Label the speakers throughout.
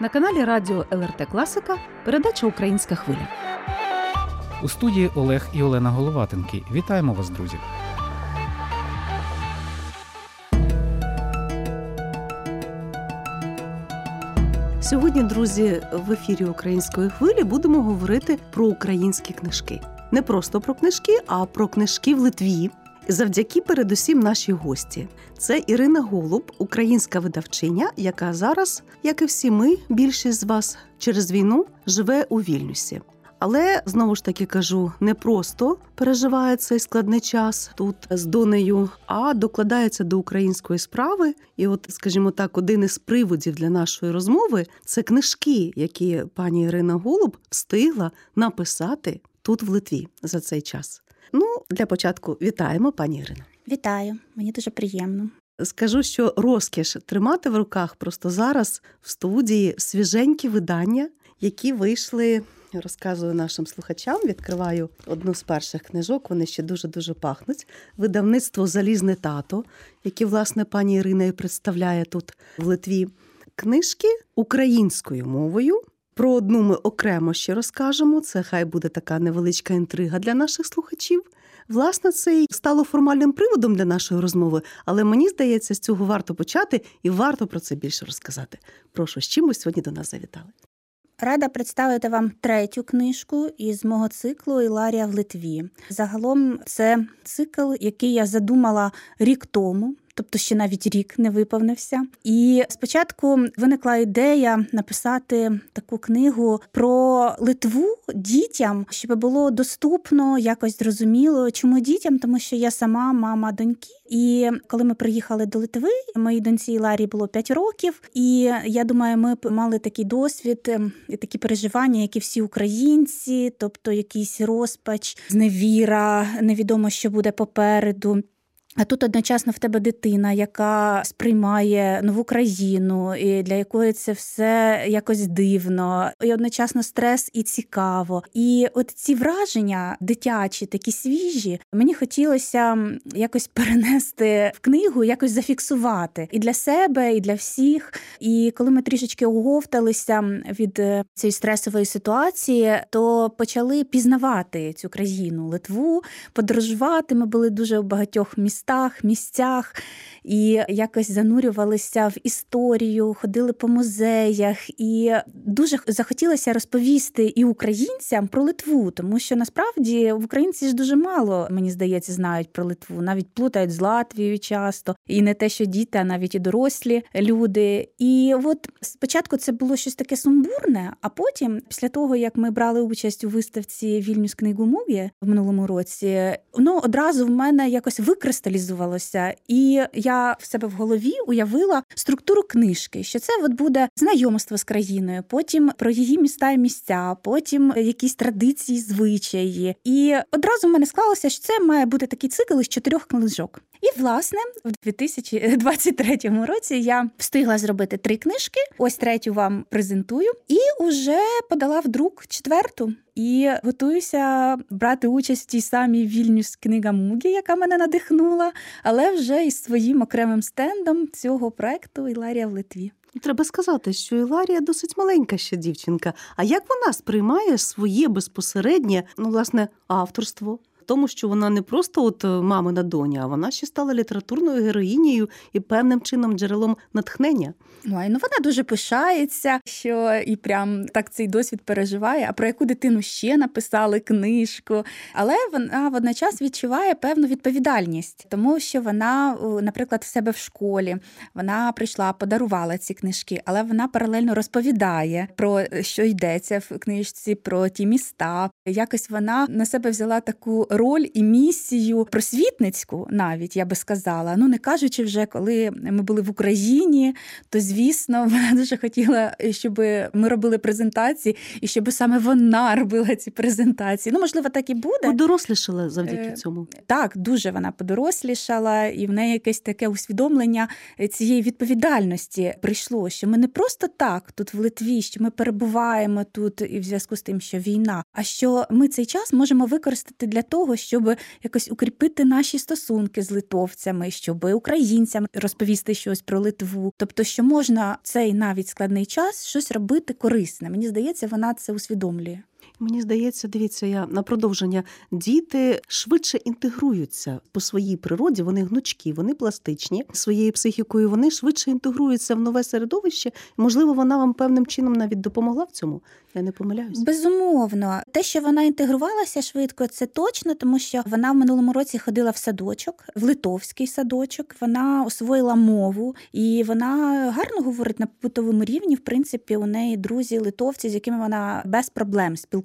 Speaker 1: На каналі Радіо ЛРТ Класика передача Українська хвиля.
Speaker 2: У студії Олег і Олена Головатенки. Вітаємо вас, друзі!
Speaker 1: Сьогодні, друзі, в ефірі Української хвилі будемо говорити про українські книжки. Не просто про книжки, а про книжки в Литві. Завдяки, передусім, нашій гості. Це Ірина Голуб, українська видавчиня, яка зараз, як і всі ми, більшість з вас через війну живе у Вільнюсі. Але знову ж таки кажу, не просто переживає цей складний час тут з донею, а докладається до української справи. І, от, скажімо так, один із приводів для нашої розмови це книжки, які пані Ірина Голуб встигла написати тут в Литві за цей час. Ну, для початку вітаємо, пані Ірино.
Speaker 3: Вітаю, мені дуже приємно.
Speaker 1: Скажу, що розкіш тримати в руках просто зараз в студії свіженькі видання, які вийшли. Розказую нашим слухачам, відкриваю одну з перших книжок. Вони ще дуже дуже пахнуть. Видавництво Залізне тато, яке, власне, пані Ірина і представляє тут в Литві. Книжки українською мовою. Про одну ми окремо ще розкажемо. Це хай буде така невеличка інтрига для наших слухачів. Власне, це і стало формальним приводом для нашої розмови, але мені здається, з цього варто почати і варто про це більше розказати. Прошу, з чим ви сьогодні до нас завітали.
Speaker 3: Рада представити вам третю книжку із мого циклу Іларія в Литві. Загалом це цикл, який я задумала рік тому. Тобто ще навіть рік не виповнився. І спочатку виникла ідея написати таку книгу про Литву дітям, щоб було доступно, якось зрозуміло. Чому дітям? Тому що я сама мама доньки. І коли ми приїхали до Литви, моїй доньці Ларі було 5 років, і я думаю, ми мали такий досвід і такі переживання, як і всі українці, тобто якийсь розпач, зневіра, невідомо, що буде попереду. А тут одночасно в тебе дитина, яка сприймає нову країну, і для якої це все якось дивно, і одночасно стрес і цікаво. І от ці враження дитячі, такі свіжі, мені хотілося якось перенести в книгу, якось зафіксувати і для себе, і для всіх. І коли ми трішечки оговталися від е, цієї стресової ситуації, то почали пізнавати цю країну, Литву, подорожувати. Ми були дуже у багатьох містах містах, місцях і якось занурювалися в історію, ходили по музеях, і дуже захотілося розповісти і українцям про Литву, тому що насправді в українці ж дуже мало, мені здається, знають про Литву, навіть плутають з Латвією часто, і не те, що діти, а навіть і дорослі люди. І от спочатку це було щось таке сумбурне, а потім, після того як ми брали участь у виставці Вільнюс книгу Мугі в минулому році, воно одразу в мене якось викристалізувалося реалізувалося, і я в себе в голові уявила структуру книжки, що це от буде знайомство з країною, потім про її міста і місця, потім якісь традиції, звичаї. І одразу в мене склалося, що це має бути такий цикл із чотирьох книжок. І власне в 2023 році я встигла зробити три книжки. Ось третю вам презентую, і уже подала в друк четверту. І готуюся брати участь в тій самій Вільнюс книга Мугі, яка мене надихнула, але вже із своїм окремим стендом цього проекту Іларія в Литві.
Speaker 1: Треба сказати, що Іларія досить маленька ще дівчинка. А як вона сприймає своє безпосереднє, ну власне, авторство? Тому, що вона не просто от е, мамина доня, а вона ще стала літературною героїнею і певним чином джерелом натхнення.
Speaker 3: Ой, ну вона дуже пишається, що і прям так цей досвід переживає. А про яку дитину ще написали книжку. Але вона водночас відчуває певну відповідальність, тому що вона, наприклад, в себе в школі вона прийшла, подарувала ці книжки, але вона паралельно розповідає про е, що йдеться в книжці, про ті міста. Якось вона на себе взяла таку роль і місію просвітницьку, навіть я би сказала. Ну не кажучи вже, коли ми були в Україні, то звісно, вона дуже хотіла, щоб ми робили презентації, і щоб саме вона робила ці презентації. Ну, можливо, так і буде.
Speaker 1: Подорослішала завдяки е, цьому.
Speaker 3: Так, дуже вона подорослішала, і в неї якесь таке усвідомлення цієї відповідальності прийшло, що ми не просто так тут в Литві, що ми перебуваємо тут і в зв'язку з тим, що війна, а що ми цей час можемо використати для того того, щоб якось укріпити наші стосунки з литовцями, щоб українцям розповісти щось про Литву. Тобто, що можна цей навіть складний час щось робити корисне. Мені здається, вона це усвідомлює.
Speaker 1: Мені здається, дивіться, я на продовження діти швидше інтегруються по своїй природі. Вони гнучкі, вони пластичні своєю психікою. Вони швидше інтегруються в нове середовище. Можливо, вона вам певним чином навіть допомогла в цьому. Я не помиляюсь.
Speaker 3: Безумовно, те, що вона інтегрувалася швидко, це точно, тому що вона в минулому році ходила в садочок, в литовський садочок. Вона освоїла мову і вона гарно говорить на побутовому рівні. В принципі, у неї друзі литовці, з якими вона без проблем спілкується.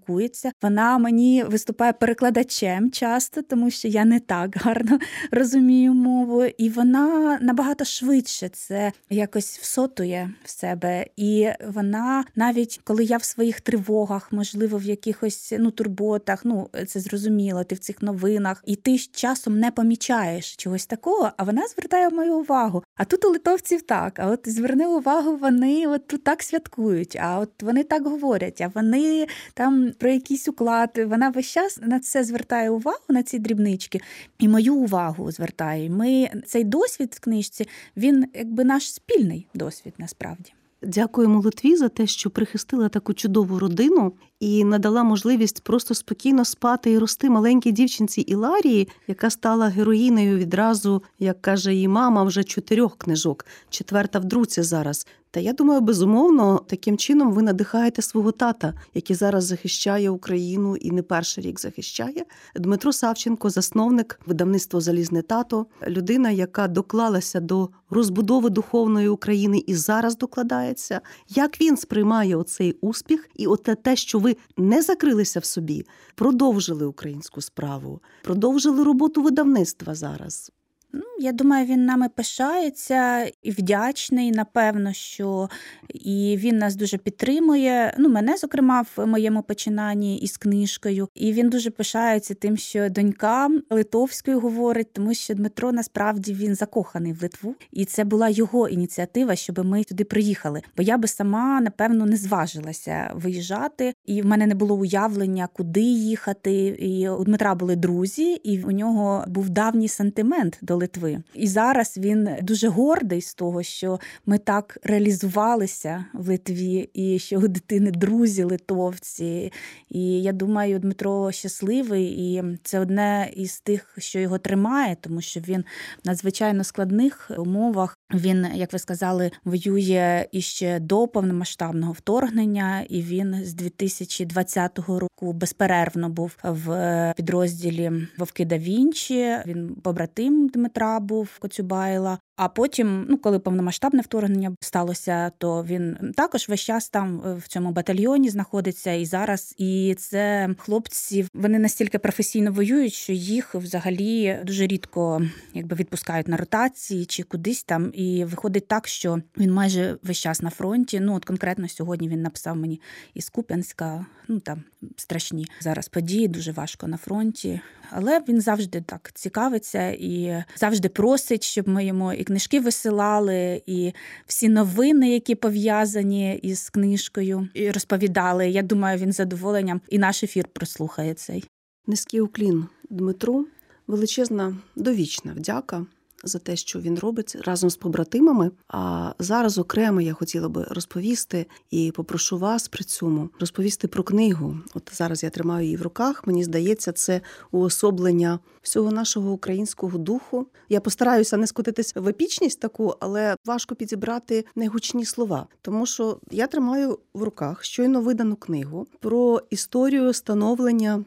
Speaker 3: Вона мені виступає перекладачем часто, тому що я не так гарно розумію мову, і вона набагато швидше це якось всотує в себе. І вона навіть коли я в своїх тривогах, можливо, в якихось ну турботах. Ну це зрозуміло, ти в цих новинах, і ти часом не помічаєш чогось такого, а вона звертає мою увагу. А тут у литовців так. А от зверни увагу, вони от тут так святкують. А от вони так говорять. А вони там про якийсь уклад. Вона весь час на це звертає увагу на ці дрібнички, і мою увагу звертає. Ми цей досвід в книжці він якби наш спільний досвід насправді.
Speaker 1: Дякуємо Литві за те, що прихистила таку чудову родину і надала можливість просто спокійно спати і рости маленькій дівчинці Іларії, яка стала героїнею відразу, як каже її мама, вже чотирьох книжок, четверта в друці зараз. Та я думаю, безумовно, таким чином ви надихаєте свого тата, який зараз захищає Україну і не перший рік захищає. Дмитро Савченко, засновник видавництва Залізне тато, людина, яка доклалася до розбудови духовної України і зараз докладається. Як він сприймає оцей успіх, і оте те, що ви не закрилися в собі, продовжили українську справу, продовжили роботу видавництва зараз.
Speaker 3: Ну, я думаю, він нами пишається і вдячний, напевно, що і він нас дуже підтримує. Ну, мене, зокрема, в моєму починанні із книжкою. І він дуже пишається тим, що донька литовською говорить, тому що Дмитро насправді він закоханий в Литву, і це була його ініціатива, щоб ми туди приїхали. Бо я би сама напевно не зважилася виїжджати, і в мене не було уявлення, куди їхати. І у Дмитра були друзі, і у нього був давній сантимент до Литви. І зараз він дуже гордий з того, що ми так реалізувалися в Литві, і що у дитини друзі литовці. І я думаю, Дмитро щасливий, і це одне із тих, що його тримає, тому що він в надзвичайно складних умовах. Він, як ви сказали, воює іще до повномасштабного вторгнення, і він з 2020 року безперервно був в підрозділі Вовки да Вінчі. Він побратим Дмитра був Коцюбайла. А потім, ну коли повномасштабне вторгнення сталося, то він також весь час там в цьому батальйоні знаходиться і зараз. І це хлопці вони настільки професійно воюють, що їх взагалі дуже рідко якби відпускають на ротації чи кудись там. І виходить так, що він майже весь час на фронті. Ну от конкретно сьогодні він написав мені із Куп'янська, ну там страшні зараз події, дуже важко на фронті. Але він завжди так цікавиться і завжди просить, щоб ми йому і книжки висилали, і всі новини, які пов'язані із книжкою, і розповідали. Я думаю, він з задоволенням і наш ефір прослухає цей.
Speaker 1: Низький уклін Дмитру, величезна довічна вдяка за те, що він робить разом з побратимами. А зараз окремо я хотіла би розповісти і попрошу вас при цьому розповісти про книгу. От зараз я тримаю її в руках. Мені здається, це уособлення всього нашого українського духу. Я постараюся не скотитись в епічність таку, але важко підібрати негучні слова, тому що я тримаю в руках щойно видану книгу про історію становлення.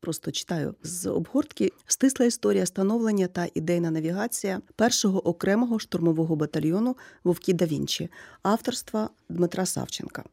Speaker 1: Просто читаю з обгортки стисла історія становлення та ідейна навігація першого окремого штурмового батальйону Вовки да Вінчі, авторства Дмитра Савченка,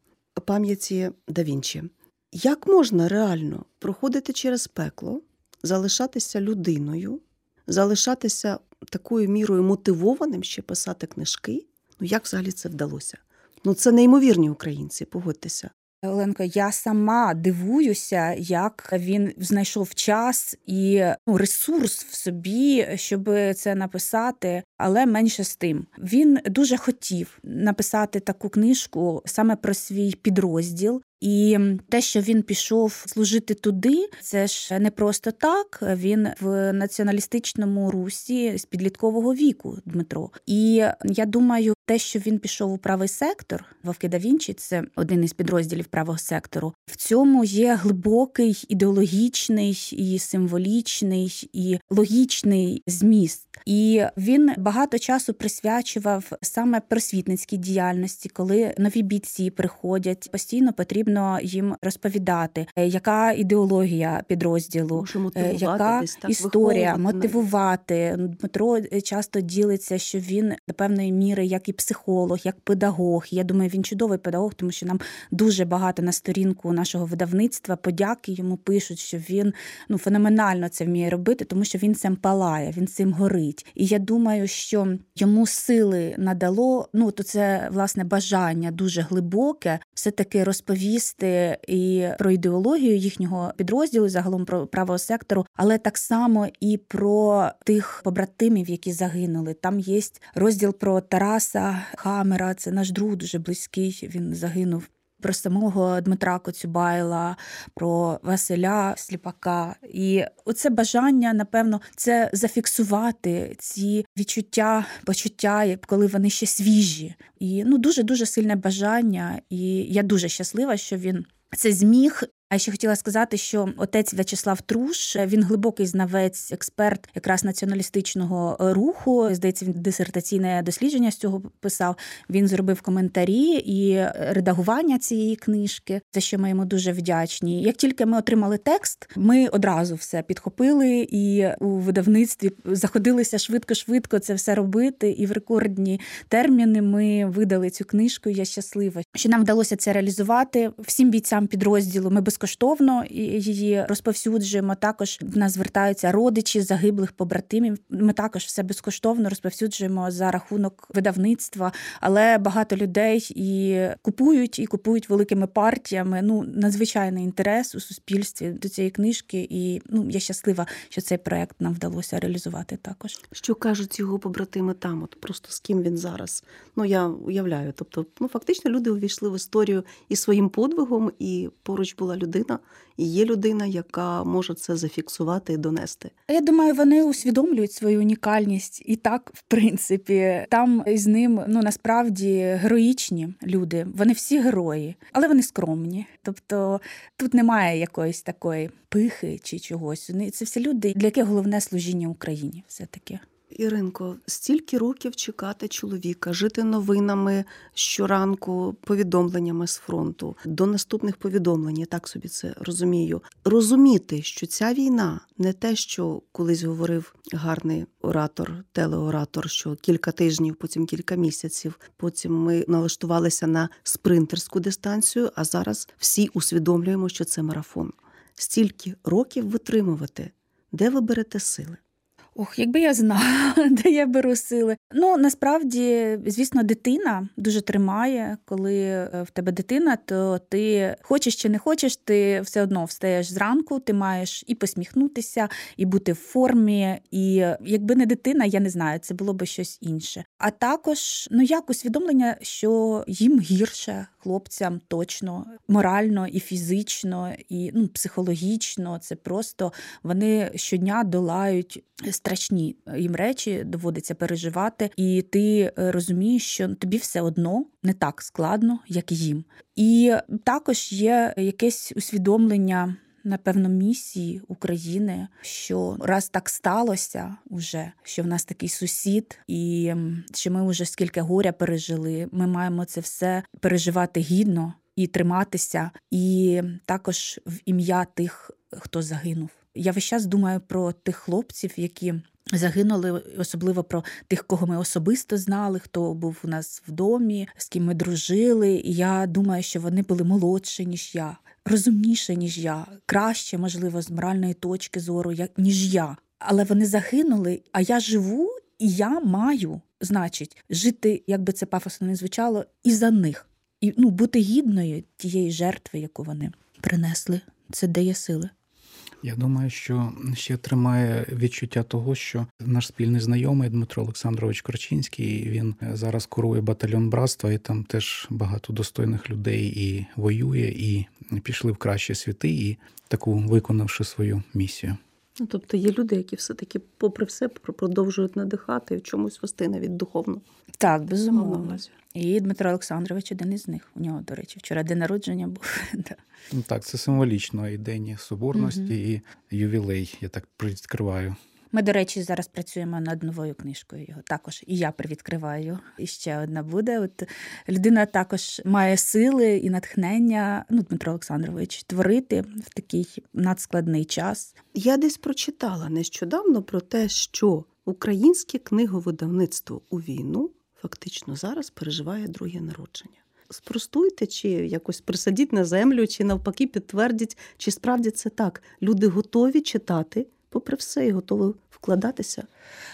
Speaker 1: пам'яті да Вінчі. Як можна реально проходити через пекло, залишатися людиною, залишатися такою мірою мотивованим ще писати книжки? Ну як взагалі це вдалося? Ну це неймовірні українці, погодьтеся.
Speaker 3: Оленко, я сама дивуюся, як він знайшов час і ну, ресурс в собі, щоб це написати. Але менше з тим. Він дуже хотів написати таку книжку саме про свій підрозділ. І те, що він пішов служити туди, це ж не просто так. Він в націоналістичному русі з підліткового віку Дмитро. І я думаю, те, що він пішов у правий сектор, Вовки да Вінчі, це один із підрозділів правого сектору. В цьому є глибокий ідеологічний і символічний і логічний зміст. І він багато часу присвячував саме просвітницькій діяльності, коли нові бійці приходять. Постійно потрібно їм розповідати, е, яка ідеологія підрозділу,
Speaker 1: е,
Speaker 3: яка
Speaker 1: десь, так,
Speaker 3: історія мотивувати. Дмитро е, часто ділиться, що він до певної міри, як і психолог, як педагог. Я думаю, він чудовий педагог, тому що нам дуже багато на сторінку нашого видавництва подяки йому пишуть, що він ну феноменально це вміє робити, тому що він цим палає, він цим горить. І я думаю, що йому сили надало. Ну то це власне бажання дуже глибоке, все таки розповісти і про ідеологію їхнього підрозділу, загалом про правого сектору, але так само і про тих побратимів, які загинули. Там є розділ про Тараса Хамера. Це наш друг дуже близький. Він загинув про самого Дмитра Коцюбайла, про Василя Сліпака. І оце бажання, напевно, це зафіксувати ці відчуття, почуття, коли вони ще свіжі. І ну дуже дуже сильне бажання. І я дуже щаслива, що він. Це зміг а ще хотіла сказати, що отець В'ячеслав Труш він глибокий знавець, експерт якраз націоналістичного руху. Здається, він дисертаційне дослідження з цього писав. Він зробив коментарі і редагування цієї книжки, за що ми йому дуже вдячні. Як тільки ми отримали текст, ми одразу все підхопили і у видавництві заходилися швидко-швидко це все робити. І в рекордні терміни ми видали цю книжку. Я щаслива, що нам вдалося це реалізувати всім бійцям підрозділу. Ми безкоштовно безкоштовно її розповсюджуємо. Також в нас звертаються родичі загиблих побратимів. Ми також все безкоштовно розповсюджуємо за рахунок видавництва, але багато людей і купують, і купують великими партіями. Ну надзвичайний інтерес у суспільстві до цієї книжки. І ну я щаслива, що цей проект нам вдалося реалізувати. Також
Speaker 1: що кажуть його побратими там, от просто з ким він зараз. Ну я уявляю. Тобто, ну фактично люди увійшли в історію і своїм подвигом, і поруч була людина людина, і є людина, яка може це зафіксувати і донести.
Speaker 3: Я думаю, вони усвідомлюють свою унікальність, і так, в принципі, там із ним ну насправді героїчні люди. Вони всі герої, але вони скромні. Тобто тут немає якоїсь такої пихи чи чогось. Це всі люди, для яких головне служіння Україні, все таки.
Speaker 1: Іринко, стільки років чекати чоловіка, жити новинами щоранку, повідомленнями з фронту до наступних повідомлень, я так собі це розумію. Розуміти, що ця війна не те, що колись говорив гарний оратор, телеоратор, що кілька тижнів, потім кілька місяців. Потім ми налаштувалися на спринтерську дистанцію. А зараз всі усвідомлюємо, що це марафон. Стільки років витримувати, де ви берете сили?
Speaker 3: Ох, якби я знала, де я беру сили. Ну насправді, звісно, дитина дуже тримає. Коли е, в тебе дитина, то ти хочеш чи не хочеш, ти все одно встаєш зранку, ти маєш і посміхнутися, і бути в формі. І якби не дитина, я не знаю, це було б щось інше. А також ну як усвідомлення, що їм гірше хлопцям точно морально і фізично, і ну психологічно. Це просто вони щодня долають страшні їм речі, доводиться переживати, і ти е, розумієш, що тобі все одно не так складно, як їм. І також є якесь усвідомлення. Напевно, місії України, що раз так сталося, уже що в нас такий сусід, і що ми вже скільки горя пережили. Ми маємо це все переживати гідно і триматися, і також в ім'я тих, хто загинув. Я весь час думаю про тих хлопців, які загинули, особливо про тих, кого ми особисто знали, хто був у нас в домі, з ким ми дружили. І я думаю, що вони були молодші, ніж я, розумніше, ніж я, краще, можливо, з моральної точки зору, як ніж я. Але вони загинули, а я живу, і я маю, значить, жити, як би це пафосно не звучало, і за них. І ну, бути гідною тієї жертви, яку вони принесли. Це дає сили.
Speaker 2: Я думаю, що ще тримає відчуття того, що наш спільний знайомий Дмитро Олександрович Корчинський він зараз курує батальйон братства, і там теж багато достойних людей і воює, і пішли в кращі світи, і таку виконавши свою місію.
Speaker 1: Ну, тобто є люди, які все-таки, попри все, продовжують надихати і в чомусь вести навіть духовно.
Speaker 3: Так, безумовно. І Дмитро Олександрович один із них. У нього, до речі, вчора день народження був.
Speaker 2: Ну, так, це символічно і День Соборності, угу. і ювілей. Я так привідкриваю.
Speaker 3: Ми, до речі, зараз працюємо над новою книжкою. Його також і я привідкриваю. І ще одна буде. От людина також має сили і натхнення. Ну, Дмитро Олександрович, творити в такий надскладний час.
Speaker 1: Я десь прочитала нещодавно про те, що українське книговидавництво у війну фактично зараз переживає друге народження. Спростуйте, чи якось присадіть на землю, чи навпаки підтвердіть, чи справді це так. Люди готові читати, попри все, і готові вкладатися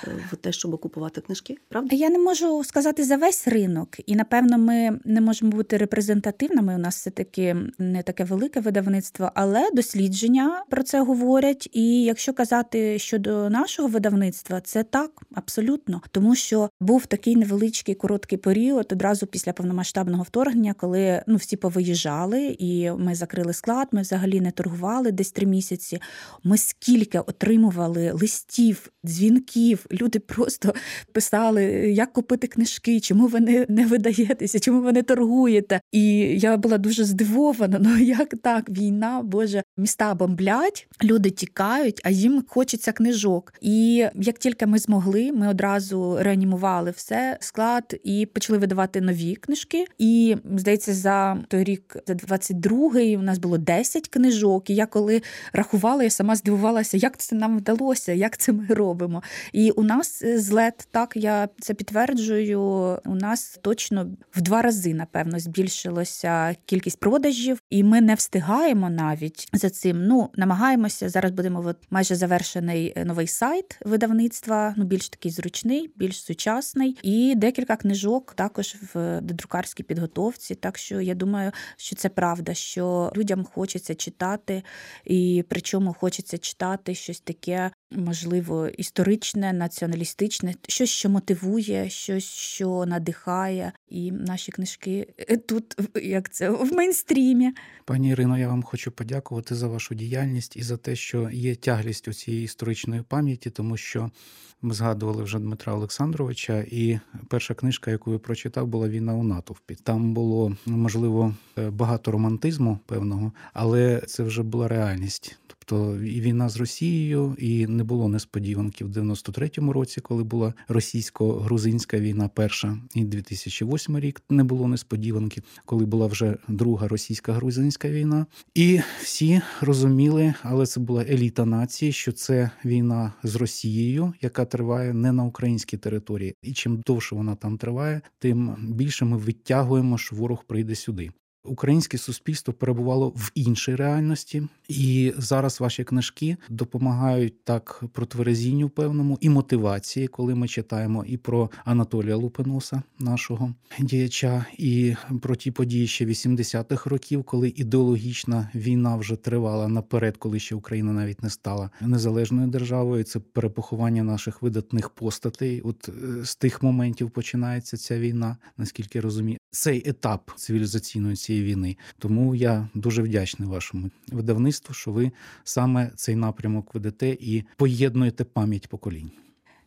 Speaker 1: е, в те, щоб купувати книжки. Правда?
Speaker 3: Я не можу сказати за весь ринок, і напевно, ми не можемо бути репрезентативними. У нас все таки не таке велике видавництво, але дослідження про це говорять. І якщо казати щодо нашого видавництва, це так абсолютно, тому що був такий невеличкий короткий період одразу після повномасштабного вторгнення, коли ну всі повиїжджали, і ми закрили склад. Ми взагалі не торгували десь три місяці. Ми скільки отримували листів дзвінків. Люди просто писали, як купити книжки, чому ви не, не видаєтеся, чому ви не торгуєте. І я була дуже здивована. Ну як так, війна, Боже, міста бомблять, люди тікають, а їм хочеться книжок. І як тільки ми змогли, ми одразу реанімували все склад і почали видавати нові книжки. І здається, за той рік, за 22-й, у нас було 10 книжок. І я коли рахувала, я сама здивувалася, як це нам вдалося, як це ми робимо. І у нас е, злет, так я це підтверджую. У нас точно в два рази, напевно, збільшилося кількість продажів, і ми не встигаємо навіть за цим. Ну намагаємося зараз. Будемо от майже завершений е, новий сайт видавництва. Ну більш такий зручний, більш сучасний, і декілька книжок також в друкарській підготовці. Так що я думаю, що це правда, що людям хочеться читати, і причому хочеться читати щось таке, можливо, історичне, націоналістичне, щось, що мотивує, щось, що надихає. І наші книжки е, тут, як це в мейнстрімі.
Speaker 2: Пані Ірино, я вам хочу подякувати за вашу діяльність і за те, що є тяглість у цієї історичної пам'яті, тому що ми згадували вже Дмитра Олександровича, і перша книжка, яку я прочитав, була Війна у натовпі. Там було можливо е, багато романтизму певного, але це вже була реальність. Тобто і війна з Росією, і не було несподіванки в 93-му році, коли була російсько-грузинська війна, перша, і 2008 рік не було несподіванки, коли була вже друга російсько-грузинська війна. І всі розуміли, але це була еліта нації, що це війна з Росією, яка триває не на українській території. І чим довше вона там триває, тим більше ми відтягуємо, що ворог прийде сюди. Українське суспільство перебувало в іншій реальності, і зараз ваші книжки допомагають так протверезінню певному і мотивації, коли ми читаємо і про Анатолія Лупеноса, нашого діяча, і про ті події ще 80-х років, коли ідеологічна війна вже тривала наперед, коли ще Україна навіть не стала незалежною державою. Це перепоховання наших видатних постатей. От е, з тих моментів починається ця війна, наскільки розумію, цей етап цивілізаційної цієї війни. Тому я дуже вдячний вашому видавництву, що ви саме цей напрямок ведете і поєднуєте пам'ять поколінь.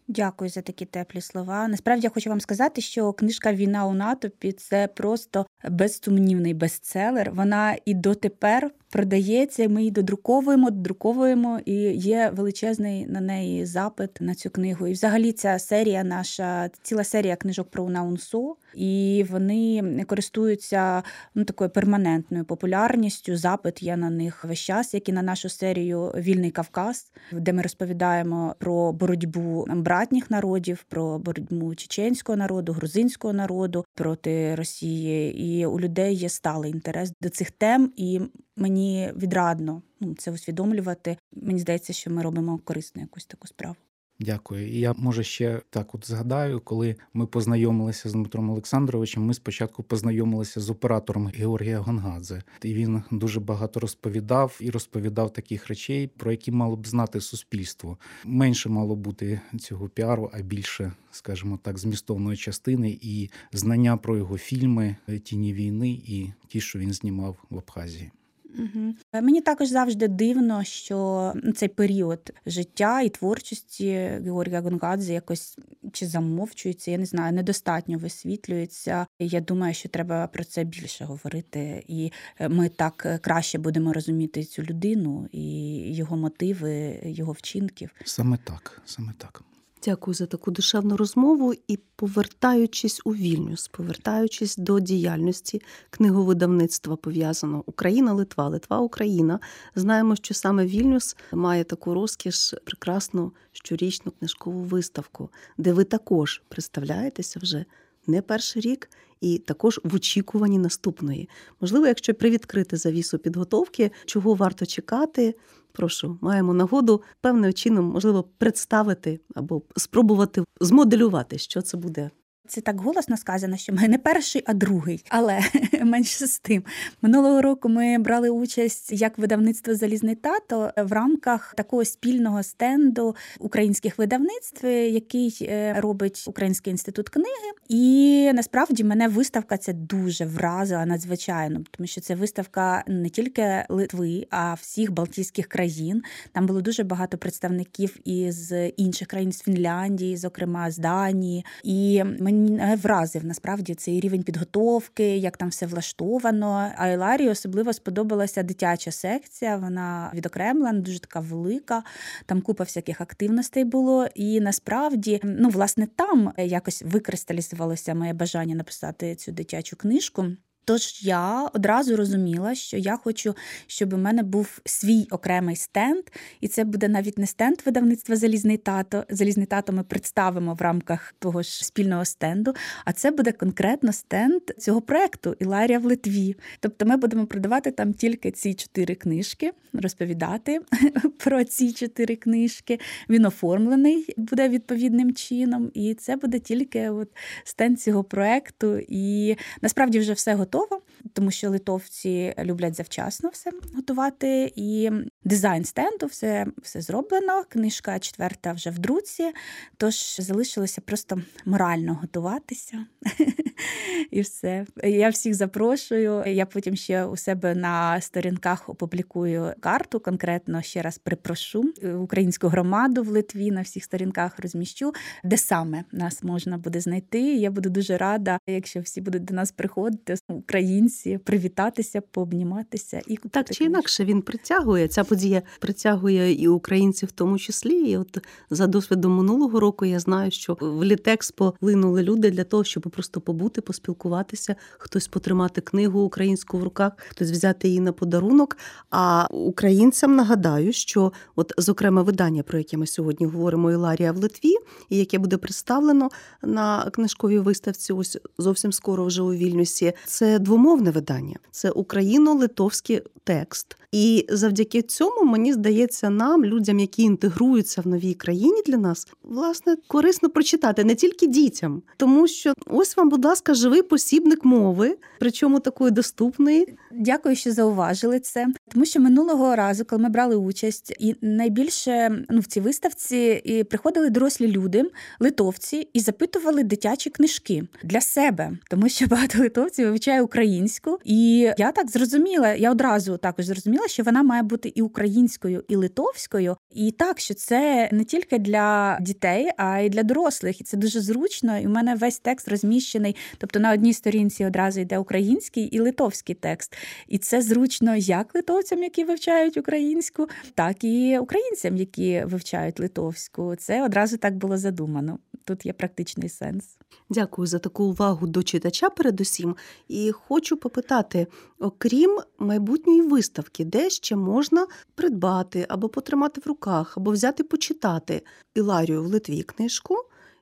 Speaker 3: Дякую за такі теплі слова. Насправді я хочу вам сказати, що книжка Війна у натопі це просто безсумнівний бестселер. Вона і дотепер продається. Ми її додруковуємо, додруковуємо, і є величезний на неї запит на цю книгу. І взагалі ця серія наша ціла серія книжок про Унаунсо, і вони користуються ну такою перманентною популярністю. Запит є на них весь час, як і на нашу серію Вільний Кавказ, де ми розповідаємо про боротьбу братніх народів, про боротьбу чеченського народу, грузинського народу проти Росії. І у людей є сталий інтерес до цих тем, і мені відрадно ну, це усвідомлювати. Мені здається, що ми робимо корисну якусь таку справу.
Speaker 2: Дякую. І я може ще так от згадаю, коли ми познайомилися з Дмитром Олександровичем. Ми спочатку познайомилися з оператором Георгія Гонгадзе, і він дуже багато розповідав і розповідав таких речей, про які мало б знати суспільство. Менше мало бути цього піару, а більше, скажімо так, змістовної частини і знання про його фільми Тіні війни і ті, що він знімав в Абхазії.
Speaker 3: Угу. Мені також завжди дивно, що цей період життя і творчості Георгія Гонгадзе якось чи замовчується, я не знаю, недостатньо висвітлюється. Я думаю, що треба про це більше говорити, і е, ми так е, краще будемо розуміти цю людину і його мотиви, його вчинків.
Speaker 2: Саме так, саме так.
Speaker 1: Дякую за таку душевну розмову і повертаючись у Вільнюс, повертаючись до діяльності книговидавництва пов'язано Україна, Литва, Литва, Україна. Знаємо, що саме Вільнюс має таку розкіш, прекрасну щорічну книжкову виставку, де ви також представляєтеся вже не перший рік. І також в очікуванні наступної. Можливо, якщо привідкрити завісу підготовки, чого варто чекати, прошу, маємо нагоду певним чином, можливо, представити або спробувати змоделювати, що це буде
Speaker 3: це так голосно сказано, що ми не перший, а другий. Але менше з тим минулого року ми брали участь як видавництво Залізний тато в рамках такого спільного стенду українських видавництв, який е, робить Український інститут книги. І насправді мене виставка ця дуже вразила надзвичайно, тому що це виставка не тільки Литви, а всіх Балтійських країн. Там було дуже багато представників із інших країн з Фінляндії, зокрема з Данії. І мені мене вразив насправді цей рівень підготовки, як там все влаштовано. А Іларії особливо сподобалася дитяча секція. Вона відокремлена, дуже така велика. Там купа всяких активностей було. І насправді, ну власне, там якось викристалізувалося моє бажання написати цю дитячу книжку. Тож я одразу розуміла, що я хочу, щоб у мене був свій окремий стенд, і це буде навіть не стенд видавництва Залізний тато. Залізний тато ми представимо в рамках того ж спільного стенду. А це буде конкретно стенд цього проекту Іларія в Литві. Тобто ми будемо продавати там тільки ці чотири книжки, розповідати про ці чотири книжки. Він оформлений буде відповідним чином, і це буде тільки от стенд цього проекту. І насправді вже все готово готово, тому що литовці люблять завчасно все готувати. І дизайн стенду все все зроблено. Книжка четверта вже в друці, тож залишилося просто морально готуватися. І все. Я всіх запрошую. Я потім ще у себе на сторінках опублікую карту, конкретно ще раз припрошу українську громаду в Литві на всіх сторінках розміщу, де саме нас можна буде знайти. Я буду дуже рада, якщо всі будуть до нас приходити українці привітатися, пообніматися і
Speaker 1: так чи інакше він притягує. Ця подія притягує і українців, в тому числі. І от за досвідом минулого року я знаю, що в Літекспо линули люди для того, щоб просто побути, поспілкуватися, хтось потримати книгу українську в руках, хтось взяти її на подарунок. А українцям нагадаю, що от зокрема видання, про яке ми сьогодні говоримо, Іларія в Литві, і яке буде представлено на книжковій виставці, ось зовсім скоро вже у Вільнюсі. Це двомовне видання, це україно-литовський текст. І завдяки цьому мені здається, нам, людям, які інтегруються в новій країні для нас, власне, корисно прочитати не тільки дітям, тому що ось вам, будь ласка, живий посібник мови, причому такої доступної.
Speaker 3: Дякую, що зауважили це. Тому що минулого разу, коли ми брали участь, і найбільше ну в цій виставці і приходили дорослі люди, литовці, і запитували дитячі книжки для себе, тому що багато литовців вивчає українську, і я так зрозуміла. Я одразу також зрозуміла, що вона має бути і українською, і литовською, і так, що це не тільки для дітей, а й для дорослих, і це дуже зручно. І у мене весь текст розміщений. Тобто на одній сторінці одразу йде український і литовський текст, і це зручно як литовцям, які вивчають українську, так і українцям, які вивчають литовську. Це одразу так було задумано. Тут є практичний сенс.
Speaker 1: Дякую за таку увагу до читача, передусім. І хочу попитати: окрім майбутньої виставки, де ще можна придбати або потримати в руках, або взяти почитати Іларію в Литві книжку.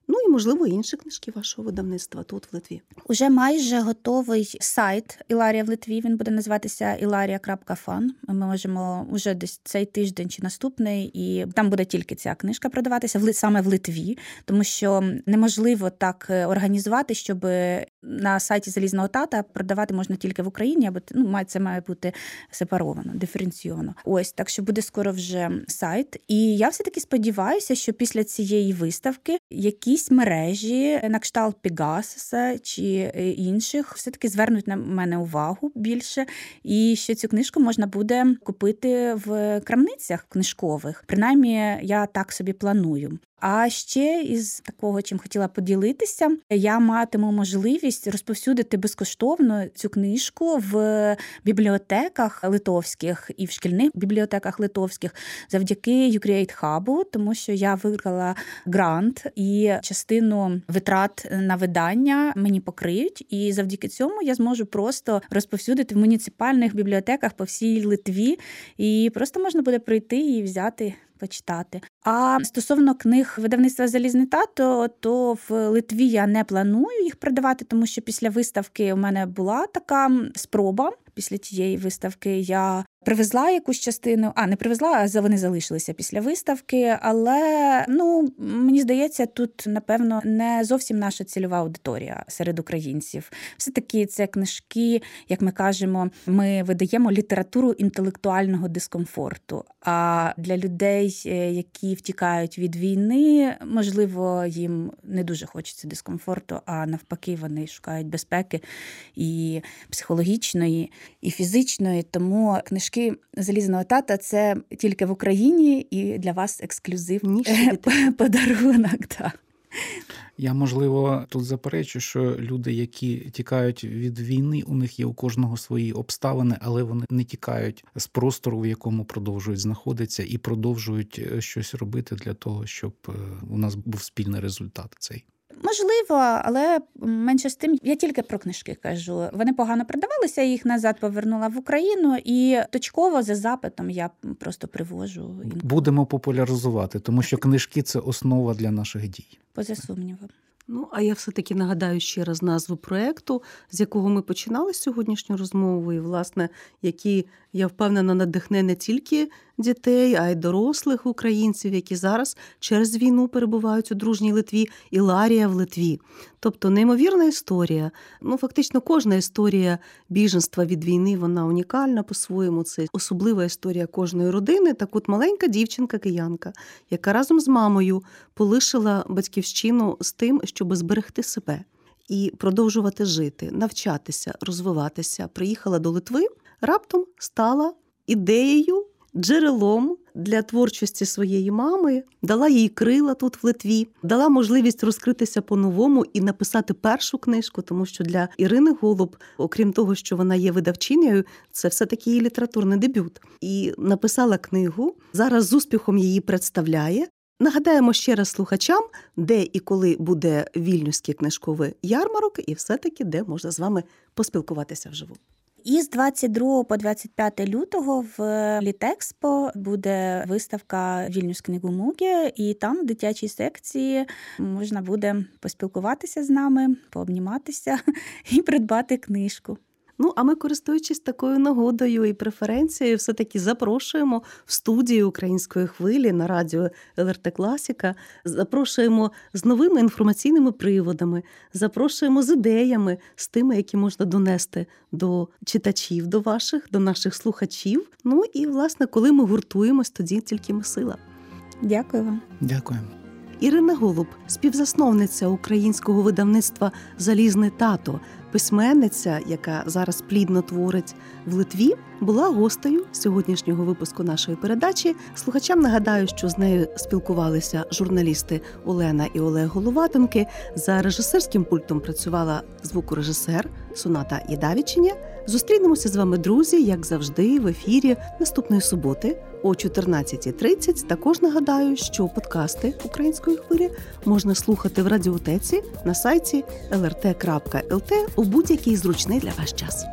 Speaker 1: Ну і можливо інші книжки вашого видавництва тут в Литві.
Speaker 3: Уже майже готовий сайт Іларія в Литві. Він буде називатися ilaria.fan. Ми можемо уже десь цей тиждень чи наступний, і там буде тільки ця книжка продаватися саме в Литві, тому що неможливо так е, організувати, щоб на сайті залізного тата продавати можна тільки в Україні, або ну це має бути сепаровано, диференційовано. Ось так що буде скоро вже сайт. І я все таки сподіваюся, що після цієї виставки якісь мережі на кшталт Пегасуса чи е, інших все таки звернуть на мене увагу більше, і що цю книжку можна буде купити в крамницях книжкових. Принаймні, я так собі планую. А ще із такого, чим хотіла поділитися, я матиму можливість розповсюдити безкоштовно цю книжку в бібліотеках литовських і в шкільних бібліотеках литовських завдяки Ukrate Hub, тому що я виграла грант і частину витрат на видання мені покриють. І завдяки цьому я зможу просто розповсюдити в муніципальних бібліотеках по всій Литві, і просто можна буде прийти і взяти почитати. А стосовно книг видавництва Залізний тато, то в Литві я не планую їх продавати, тому що після виставки у мене була така спроба. Після тієї виставки я Привезла якусь частину, а не привезла, а вони залишилися після виставки. Але ну мені здається, тут напевно не зовсім наша цільова аудиторія серед українців. Все таки це книжки, як ми кажемо, ми видаємо літературу інтелектуального дискомфорту. А для людей, е, які втікають від війни, можливо, їм не дуже хочеться дискомфорту, а навпаки, вони шукають безпеки і психологічної, і фізичної. Тому книжки книжки залізного тата це тільки в Україні і для вас ексклюзивніший подарунок. Так.
Speaker 2: Я можливо тут заперечу, що люди, які тікають від війни, у них є у кожного свої обставини, але вони не тікають з простору, в якому продовжують знаходитися, і продовжують е, щось робити для того, щоб е, у нас був спільний результат. Цей
Speaker 3: Можливо, але менше з тим я тільки про книжки кажу. Вони погано продавалися, їх назад повернула в Україну, і точково за запитом я просто привожу.
Speaker 2: Будемо популяризувати, тому що книжки це основа для наших дій.
Speaker 3: Поза сумнівом.
Speaker 1: Ну, а я все-таки нагадаю ще раз назву проєкту, з якого ми починали сьогоднішню розмову, і, власне, які я впевнена, надихне не тільки дітей, а й дорослих українців, які зараз через війну перебувають у дружній Литві, і Ларія в Литві. Тобто неймовірна історія. Ну, фактично, кожна історія біженства від війни вона унікальна по-своєму. Це особлива історія кожної родини. Так от маленька дівчинка-киянка, яка разом з мамою полишила батьківщину з тим, щоб зберегти себе. І продовжувати жити, навчатися, розвиватися, приїхала до Литви раптом стала ідеєю, джерелом для творчості своєї мами, дала їй крила тут в Литві, дала можливість розкритися по-новому і написати першу книжку, тому що для Ірини Голуб, окрім того, що вона є видавчинею, це все таки її літературний дебют. І написала книгу. Зараз з успіхом її представляє. Нагадаємо ще раз слухачам, де і коли буде вільнюський книжковий ярмарок, і все таки де можна з вами поспілкуватися вживу.
Speaker 3: І з 22 по 25 лютого в Літекспо буде виставка Вільнюс книгомугі, і там в дитячій секції можна буде поспілкуватися з нами, пообніматися і придбати книжку.
Speaker 1: Ну, а ми, користуючись такою нагодою і преференцією, все-таки запрошуємо в студію української хвилі на радіо ЛРТ Класіка. Запрошуємо з новими інформаційними приводами, запрошуємо з ідеями, з тими, які можна донести до читачів, до ваших, до наших слухачів. Ну і власне, коли ми гуртуємось, тоді тільки ми сила.
Speaker 3: Дякую вам.
Speaker 2: Дякую.
Speaker 1: Ірина Голуб, співзасновниця українського видавництва Залізний тато письменниця, яка зараз плідно творить в Литві, була гостею сьогоднішнього випуску нашої передачі. Слухачам нагадаю, що з нею спілкувалися журналісти Олена і Олег Головатенки. За режисерським пультом працювала звукорежисер Суната Єдавічення. Зустрінемося з вами, друзі, як завжди, в ефірі наступної суботи о 14.30. Також нагадаю, що подкасти української хвилі можна слухати в радіотеці на сайті lrt.lt у будь-який зручний для вас час.